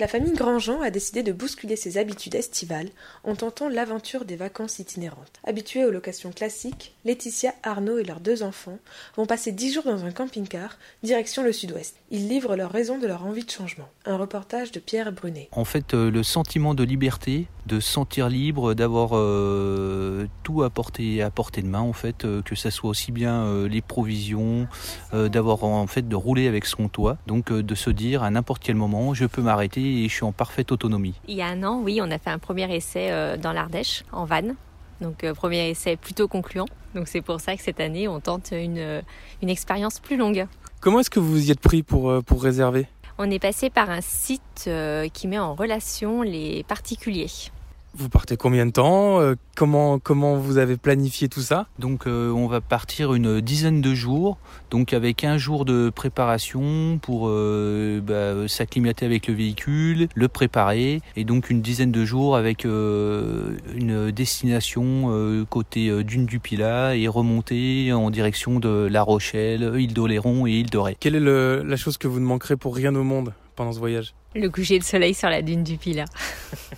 La famille Grandjean a décidé de bousculer ses habitudes estivales en tentant l'aventure des vacances itinérantes. Habitués aux locations classiques, Laetitia, Arnaud et leurs deux enfants vont passer dix jours dans un camping-car, direction le sud-ouest. Ils livrent leurs raisons de leur envie de changement. Un reportage de Pierre Brunet. En fait, euh, le sentiment de liberté, de se sentir libre, d'avoir euh, tout à portée, à portée de main, en fait, euh, que ça soit aussi bien euh, les provisions, euh, d'avoir en fait de rouler avec son toit, donc euh, de se dire à n'importe quel moment, je peux m'arrêter et je suis en parfaite autonomie. Il y a un an, oui, on a fait un premier essai euh, dans l'Ardèche, en van. Donc, euh, premier essai plutôt concluant. Donc, c'est pour ça que cette année, on tente une, une expérience plus longue. Comment est-ce que vous y êtes pris pour, euh, pour réserver? On est passé par un site euh, qui met en relation les particuliers. Vous partez combien de temps Euh, comment, comment vous avez planifié tout ça? Donc euh, on va partir une dizaine de jours, donc avec un jour de préparation pour euh, bah, s'acclimater avec le véhicule, le préparer, et donc une dizaine de jours avec euh, une destination euh, côté dune du Pilat et remonter en direction de La Rochelle, île d'Oléron et île de Ré. Quelle est le- la chose que vous ne manquerez pour rien au monde pendant ce voyage? Le coucher de soleil sur la dune du Pilat.